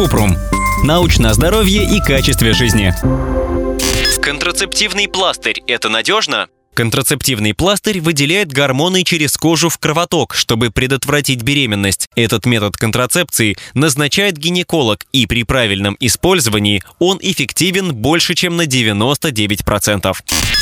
Купрум. Научное здоровье и качестве жизни. Контрацептивный пластырь – это надежно? Контрацептивный пластырь выделяет гормоны через кожу в кровоток, чтобы предотвратить беременность. Этот метод контрацепции назначает гинеколог, и при правильном использовании он эффективен больше, чем на 99%.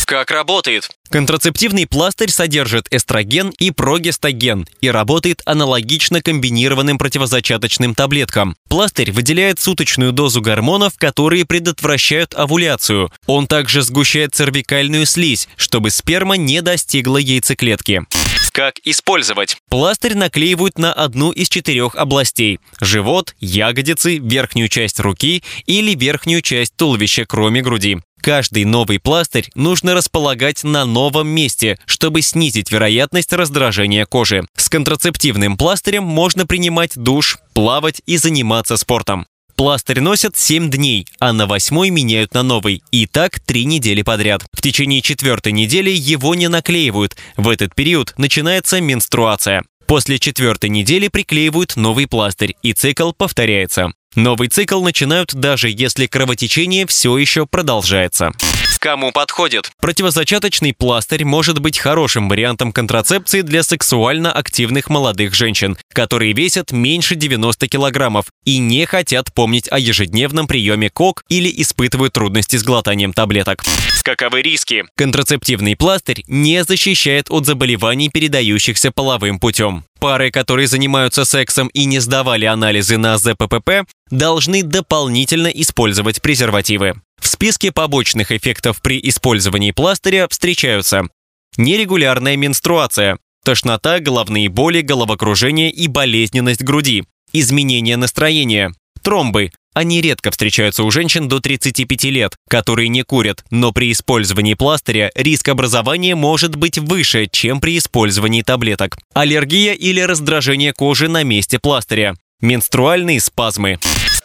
Как работает? Контрацептивный пластырь содержит эстроген и прогестаген и работает аналогично комбинированным противозачаточным таблеткам. Пластырь выделяет суточную дозу гормонов, которые предотвращают овуляцию. Он также сгущает цервикальную слизь, чтобы сперма не достигла яйцеклетки. Как использовать? Пластырь наклеивают на одну из четырех областей – живот, ягодицы, верхнюю часть руки или верхнюю часть туловища, кроме груди. Каждый новый пластырь нужно располагать на новом месте, чтобы снизить вероятность раздражения кожи. С контрацептивным пластырем можно принимать душ, плавать и заниматься спортом. Пластырь носят 7 дней, а на восьмой меняют на новый. И так 3 недели подряд. В течение четвертой недели его не наклеивают. В этот период начинается менструация. После четвертой недели приклеивают новый пластырь, и цикл повторяется. Новый цикл начинают даже если кровотечение все еще продолжается. Кому подходит? Противозачаточный пластырь может быть хорошим вариантом контрацепции для сексуально активных молодых женщин, которые весят меньше 90 килограммов и не хотят помнить о ежедневном приеме КОК или испытывают трудности с глотанием таблеток. Каковы риски? Контрацептивный пластырь не защищает от заболеваний, передающихся половым путем. Пары, которые занимаются сексом и не сдавали анализы на ЗППП, должны дополнительно использовать презервативы. В списке побочных эффектов при использовании пластыря встречаются нерегулярная менструация, тошнота, головные боли, головокружение и болезненность груди, изменение настроения, тромбы. Они редко встречаются у женщин до 35 лет, которые не курят, но при использовании пластыря риск образования может быть выше, чем при использовании таблеток. Аллергия или раздражение кожи на месте пластыря. Менструальные спазмы.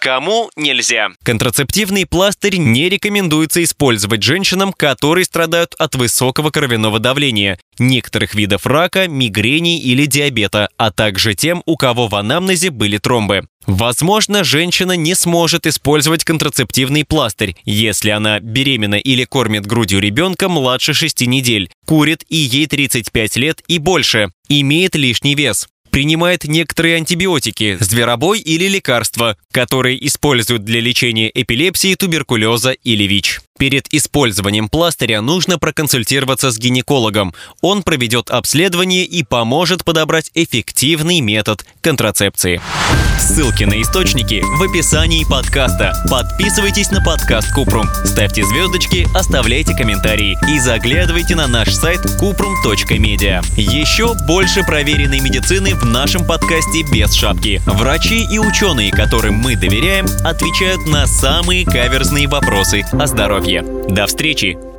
Кому нельзя? Контрацептивный пластырь не рекомендуется использовать женщинам, которые страдают от высокого кровяного давления, некоторых видов рака, мигрени или диабета, а также тем, у кого в анамнезе были тромбы. Возможно, женщина не сможет использовать контрацептивный пластырь, если она беременна или кормит грудью ребенка младше 6 недель, курит и ей 35 лет и больше, имеет лишний вес принимает некоторые антибиотики, зверобой или лекарства, которые используют для лечения эпилепсии, туберкулеза или ВИЧ. Перед использованием пластыря нужно проконсультироваться с гинекологом. Он проведет обследование и поможет подобрать эффективный метод контрацепции. Ссылки на источники в описании подкаста. Подписывайтесь на подкаст Купрум, ставьте звездочки, оставляйте комментарии и заглядывайте на наш сайт kuprum.media. Еще больше проверенной медицины в нашем подкасте без шапки. Врачи и ученые, которым мы доверяем, отвечают на самые каверзные вопросы о здоровье здоровья. До встречи!